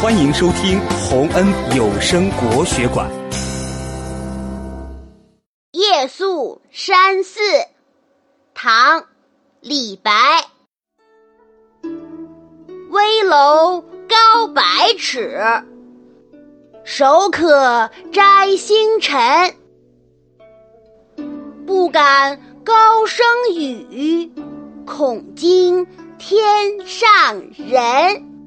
欢迎收听洪恩有声国学馆。夜宿山寺唐李白。危楼高百尺手可摘星辰。不敢高声语恐惊天上人。